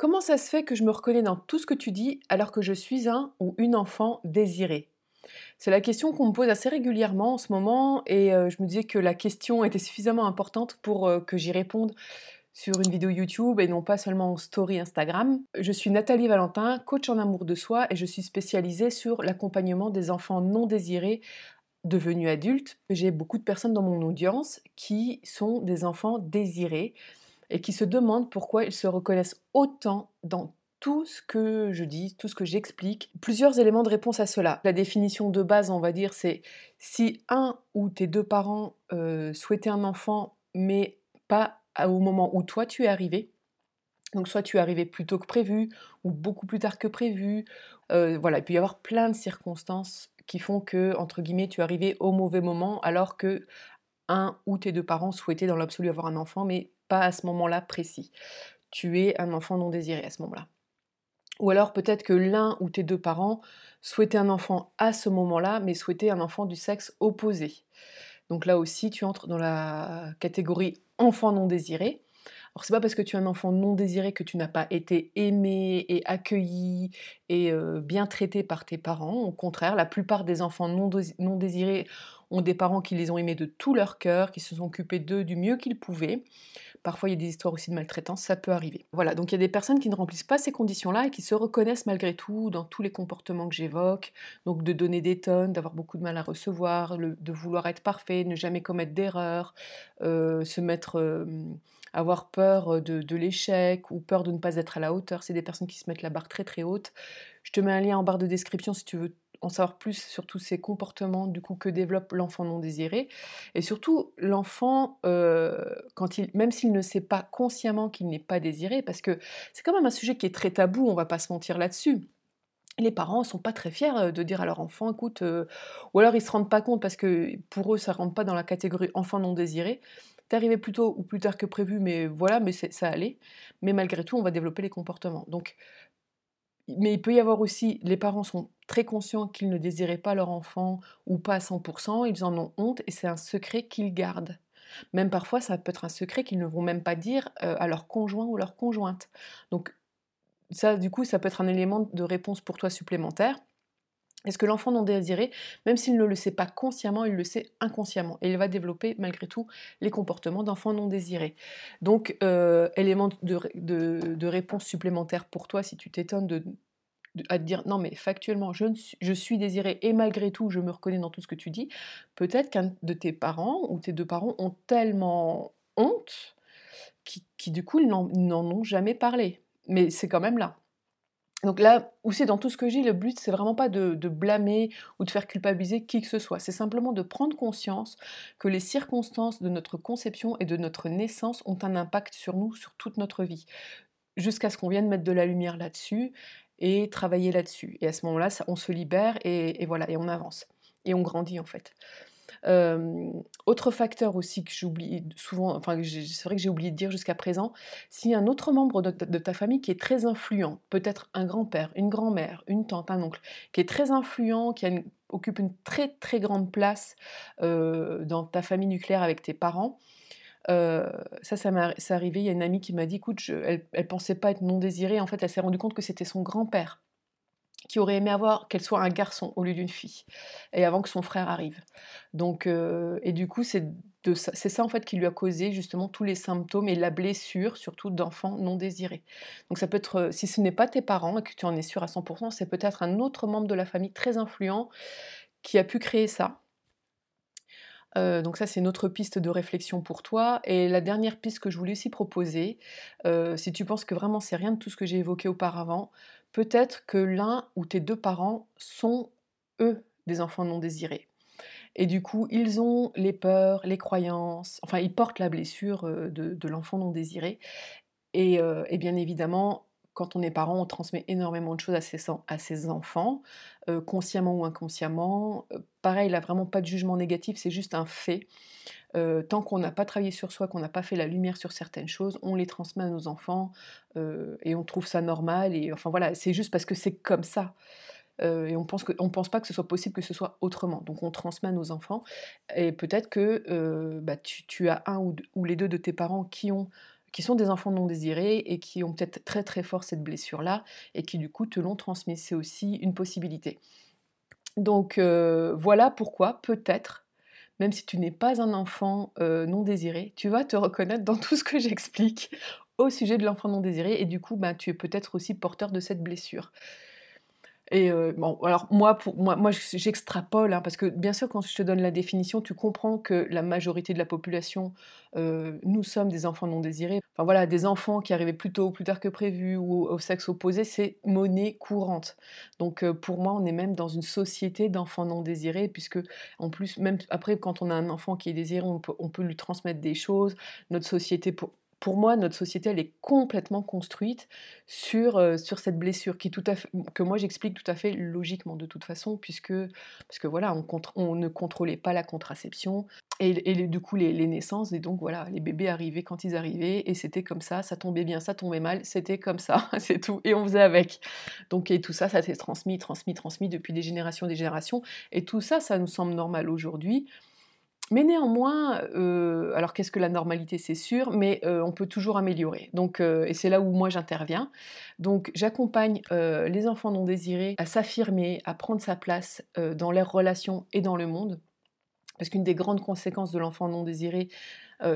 Comment ça se fait que je me reconnais dans tout ce que tu dis alors que je suis un ou une enfant désirée C'est la question qu'on me pose assez régulièrement en ce moment et euh, je me disais que la question était suffisamment importante pour euh, que j'y réponde sur une vidéo YouTube et non pas seulement en story Instagram. Je suis Nathalie Valentin, coach en amour de soi et je suis spécialisée sur l'accompagnement des enfants non désirés devenus adultes. J'ai beaucoup de personnes dans mon audience qui sont des enfants désirés et qui se demandent pourquoi ils se reconnaissent autant dans tout ce que je dis, tout ce que j'explique. Plusieurs éléments de réponse à cela. La définition de base, on va dire, c'est si un ou tes deux parents euh, souhaitaient un enfant, mais pas au moment où toi tu es arrivé. Donc soit tu es arrivé plus tôt que prévu, ou beaucoup plus tard que prévu. Euh, voilà, il peut y avoir plein de circonstances qui font que, entre guillemets, tu es arrivé au mauvais moment, alors que un ou tes deux parents souhaitaient dans l'absolu avoir un enfant, mais à ce moment-là précis. Tu es un enfant non désiré à ce moment-là. Ou alors peut-être que l'un ou tes deux parents souhaitaient un enfant à ce moment-là, mais souhaitaient un enfant du sexe opposé. Donc là aussi, tu entres dans la catégorie enfant non désiré. Alors c'est pas parce que tu es un enfant non désiré que tu n'as pas été aimé et accueilli et euh, bien traité par tes parents. Au contraire, la plupart des enfants non, désirés ont des parents qui les ont aimés de tout leur cœur, qui se sont occupés d'eux du mieux qu'ils pouvaient. Parfois, il y a des histoires aussi de maltraitance, ça peut arriver. Voilà, donc il y a des personnes qui ne remplissent pas ces conditions-là et qui se reconnaissent malgré tout dans tous les comportements que j'évoque. Donc de donner des tonnes, d'avoir beaucoup de mal à recevoir, de vouloir être parfait, ne jamais commettre d'erreurs, euh, se mettre... Euh, avoir peur de, l'échec ou peur de ne pas être à la hauteur. C'est des personnes qui se mettent la barre très très haute. Je te mets un lien en barre de description si tu veux en savoir plus sur tous ces comportements du coup que développe l'enfant non désiré et surtout l'enfant il même s'il ne sait pas consciemment qu'il n'est pas désiré parce que c'est quand même un sujet qui est très tabou on va pas se mentir là-dessus les parents sont pas très fiers de dire à leur enfant, écoute, ou alors ils se rendent pas compte parce que pour eux ça rentre pas dans la catégorie enfant non désiré. T'es arrivé plus tôt ou plus tard que prévu, mais voilà, mais ça allait. Mais malgré tout, on va développer les comportements. Donc mais il peut y avoir aussi, les parents sont très conscients qu'ils ne désiraient pas leur enfant ou pas à 100%, ils en ont honte et c'est un secret qu'ils gardent. Même parfois, ça peut être un secret qu'ils ne vont même pas dire euh, à leur conjoint ou leur conjointe. Donc ça, du coup, ça peut être un élément de réponse pour toi supplémentaire. Est-ce que l'enfant non désiré, même s'il ne le sait pas consciemment, il le sait inconsciemment et il va développer malgré tout les comportements d'enfant non désiré. Donc, euh, élément de, réponse supplémentaire pour toi si tu t'étonnes de, à dire non mais factuellement je, je, suis désiré et malgré tout je me reconnais dans tout ce que tu dis, peut-être qu'un de tes parents ou tes deux parents ont tellement honte qui, qui du coup n'en ont jamais parlé. Mais c'est quand même là. Donc là, aussi dans tout ce que j'ai, le but, c'est vraiment pas de, blâmer ou de faire culpabiliser qui que ce soit. C'est simplement de prendre conscience que les circonstances de notre conception et de notre naissance ont un impact sur nous, sur toute notre vie. Jusqu'à ce qu'on vienne mettre de la lumière là-dessus et travailler là-dessus. Et à ce moment-là, on se libère et voilà, et on avance. Et on grandit en fait autre facteur aussi que j'oublie souvent, enfin c'est vrai que j'ai oublié de dire jusqu'à présent, si un autre membre de, ta famille qui est très influent, peut-être un grand-père, une grand-mère, une tante, un oncle, qui est très influent, qui occupe une très très grande place dans ta famille nucléaire avec tes parents, ça, ça m'est arrivé. Il y a une amie qui m'a dit, écoute, elle, elle pensait pas être non désirée. En fait, elle s'est rendue compte que c'était son grand-père qui aurait aimé avoir qu'elle soit un garçon au lieu d'une fille, et avant que son frère arrive. Donc, euh, et du coup, c'est ça, en fait qui lui a causé justement tous les symptômes et la blessure, surtout d'enfants non désirés. Donc ça peut être, euh, si ce n'est pas tes parents et que tu en es sûr à 100%, c'est peut-être un autre membre de la famille très influent qui a pu créer ça. Euh, donc ça, c'est une autre piste de réflexion pour toi. Et la dernière piste que je voulais aussi proposer, si tu penses que vraiment c'est rien de tout ce que j'ai évoqué auparavant, peut-être que l'un ou tes deux parents sont, eux, des enfants non désirés. Et du coup, ils ont les peurs, les croyances, enfin, ils portent la blessure euh, de, l'enfant non désiré. Euh, et, bien évidemment, quand on est parent, on transmet énormément de choses à ses, enfants, euh, consciemment ou inconsciemment. pareil, il n'a vraiment pas de jugement négatif, c'est juste un fait. Euh, tant qu'on n'a pas travaillé sur soi, qu'on n'a pas fait la lumière sur certaines choses, on les transmet à nos enfants euh, et on trouve ça normal. Et enfin voilà, c'est juste parce que c'est comme ça. Euh, et on pense que, pense pas que ce soit possible que ce soit autrement. Donc on transmet à nos enfants. Et peut-être que bah, tu, as un ou, les deux de tes parents qui ont qui sont des enfants non désirés et qui ont peut-être très très fort cette blessure-là et qui du coup te l'ont transmis. C'est aussi une possibilité. Donc euh, voilà pourquoi peut-être, même si tu n'es pas un enfant euh, non désiré, tu vas te reconnaître dans tout ce que j'explique au sujet de l'enfant non désiré et du coup ben, tu es peut-être aussi porteur de cette blessure. Et euh, bon, alors moi, moi, moi j'extrapole, hein, parce que bien sûr, quand je te donne la définition, tu comprends que la majorité de la population, euh, nous sommes des enfants non désirés. Enfin voilà, des enfants qui arrivaient plus tôt ou plus tard que prévu ou au sexe opposé, c'est monnaie courante. Donc euh, pour moi, on est même dans une société d'enfants non désirés, puisque en plus, même après, quand on a un enfant qui est désiré, on peut, on peut lui transmettre des choses. Notre société, pour, pour moi, notre société, elle est complètement construite sur, euh, sur cette blessure, qui tout à que moi j'explique tout à fait logiquement de toute façon, puisque, voilà, on, ne contrôlait pas la contraception, et, et du coup les, les, naissances, et donc voilà, les bébés arrivaient quand ils arrivaient, et c'était comme ça, ça tombait bien, ça tombait mal, c'était comme ça, c'est tout, et on faisait avec. Donc, et tout ça, ça s'est transmis, transmis, transmis depuis des générations, des générations, et tout ça, ça nous semble normal aujourd'hui. Mais néanmoins, euh, alors qu'est-ce que la normalité, c'est sûr, mais euh, on peut toujours améliorer. Donc, euh, et c'est là où moi j'interviens. Donc, j'accompagne les enfants non désirés à s'affirmer, à prendre sa place dans leurs relations et dans le monde. Parce qu'une des grandes conséquences de l'enfant non désiré,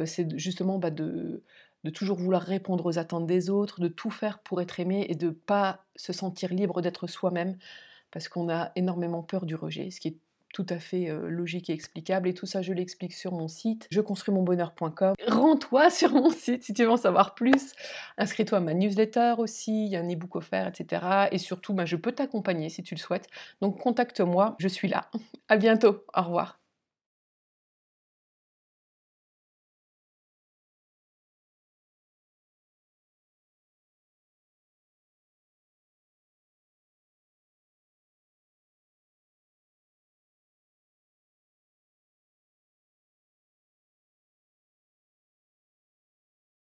c'est justement bah, de, toujours vouloir répondre aux attentes des autres, de tout faire pour être aimé et de ne pas se sentir libre d'être soi-même, parce qu'on a énormément peur du rejet, ce qui est tout à fait logique et explicable. Et tout ça, je l'explique sur mon site, je construis mon bonheur.com. Rends-toi sur mon site si tu veux en savoir plus. Inscris-toi à ma newsletter aussi, il y a un e-book offert, etc. Et surtout, bah, je peux t'accompagner si tu le souhaites. Donc contacte-moi, je suis là. À bientôt, au revoir.